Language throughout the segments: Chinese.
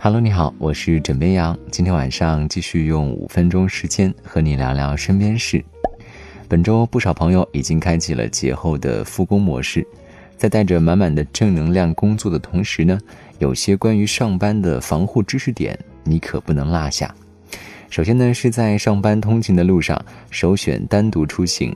Hello，你好，我是枕边羊。今天晚上继续用五分钟时间和你聊聊身边事。本周不少朋友已经开启了节后的复工模式，在带着满满的正能量工作的同时呢，有些关于上班的防护知识点你可不能落下。首先呢，是在上班通勤的路上，首选单独出行。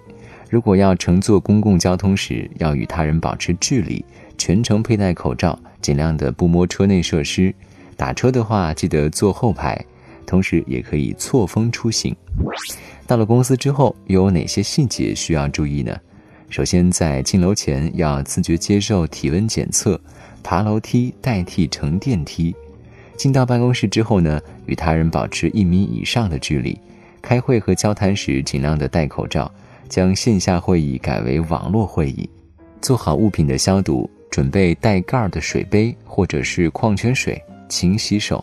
如果要乘坐公共交通时，要与他人保持距离，全程佩戴口罩，尽量的不摸车内设施。打车的话，记得坐后排，同时也可以错峰出行。到了公司之后，有哪些细节需要注意呢？首先，在进楼前要自觉接受体温检测，爬楼梯代替乘电梯。进到办公室之后呢，与他人保持一米以上的距离。开会和交谈时尽量的戴口罩，将线下会议改为网络会议。做好物品的消毒，准备带盖儿的水杯或者是矿泉水。勤洗手，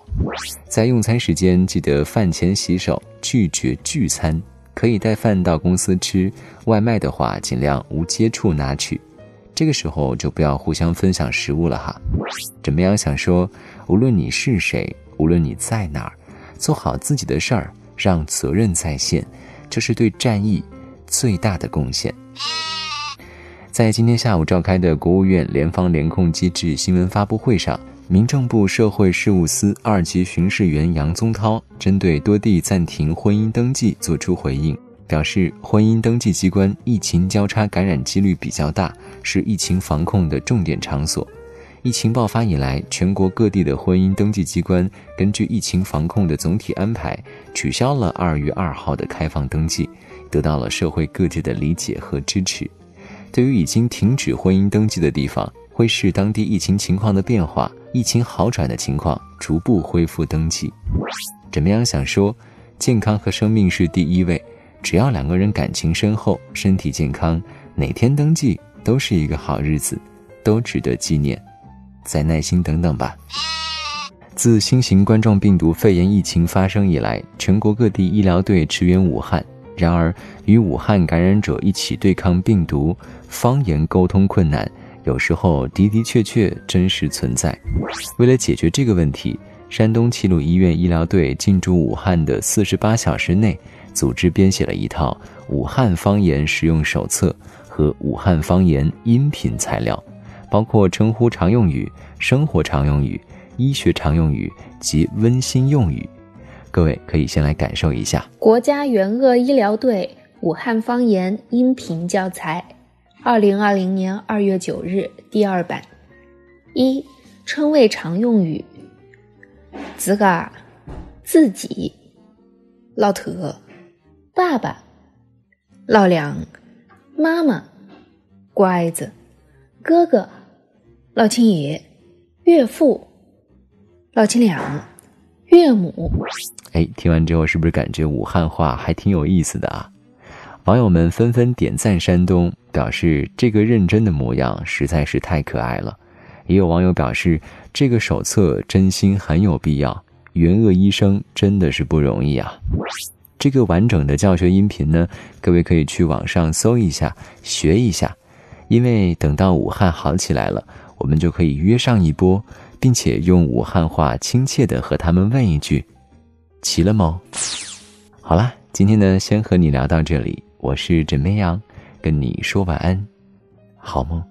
在用餐时间记得饭前洗手，拒绝聚餐。可以带饭到公司吃，外卖的话尽量无接触拿取。这个时候就不要互相分享食物了哈。怎么样？想说，无论你是谁，无论你在哪儿，做好自己的事儿，让责任在线，这是对战役最大的贡献。在今天下午召开的国务院联防联控机制新闻发布会上。民政部社会事务司二级巡视员杨宗涛针对多地暂停婚姻登记作出回应，表示婚姻登记机关疫情交叉感染几率比较大，是疫情防控的重点场所。疫情爆发以来，全国各地的婚姻登记机关根据疫情防控的总体安排，取消了二月二号的开放登记，得到了社会各界的理解和支持。对于已经停止婚姻登记的地方，会视当地疫情情况的变化。疫情好转的情况，逐步恢复登记。怎么样？想说，健康和生命是第一位。只要两个人感情深厚、身体健康，哪天登记都是一个好日子，都值得纪念。再耐心等等吧。自新型冠状病毒肺炎疫情发生以来，全国各地医疗队驰援武汉。然而，与武汉感染者一起对抗病毒，方言沟通困难。有时候的的确确真实存在。为了解决这个问题，山东齐鲁医院医疗队进驻武汉的四十八小时内，组织编写了一套武汉方言实用手册和武汉方言音频材料，包括称呼常用语、生活常用语、医学常用语及温馨用语。各位可以先来感受一下。国家援鄂医疗队武汉方言音频教材。二零二零年二月九日，第二版。一、称谓常用语：自个、自己、老特、爸爸、老两、妈妈、乖子、哥哥、老亲爷、岳父、老亲娘、岳母。哎，听完之后是不是感觉武汉话还挺有意思的啊？网友们纷纷点赞山东，表示这个认真的模样实在是太可爱了。也有网友表示，这个手册真心很有必要。援鄂医生真的是不容易啊！这个完整的教学音频呢，各位可以去网上搜一下，学一下。因为等到武汉好起来了，我们就可以约上一波，并且用武汉话亲切的和他们问一句：“齐了吗？”好啦，今天呢，先和你聊到这里。我是枕边羊，跟你说晚安，好梦。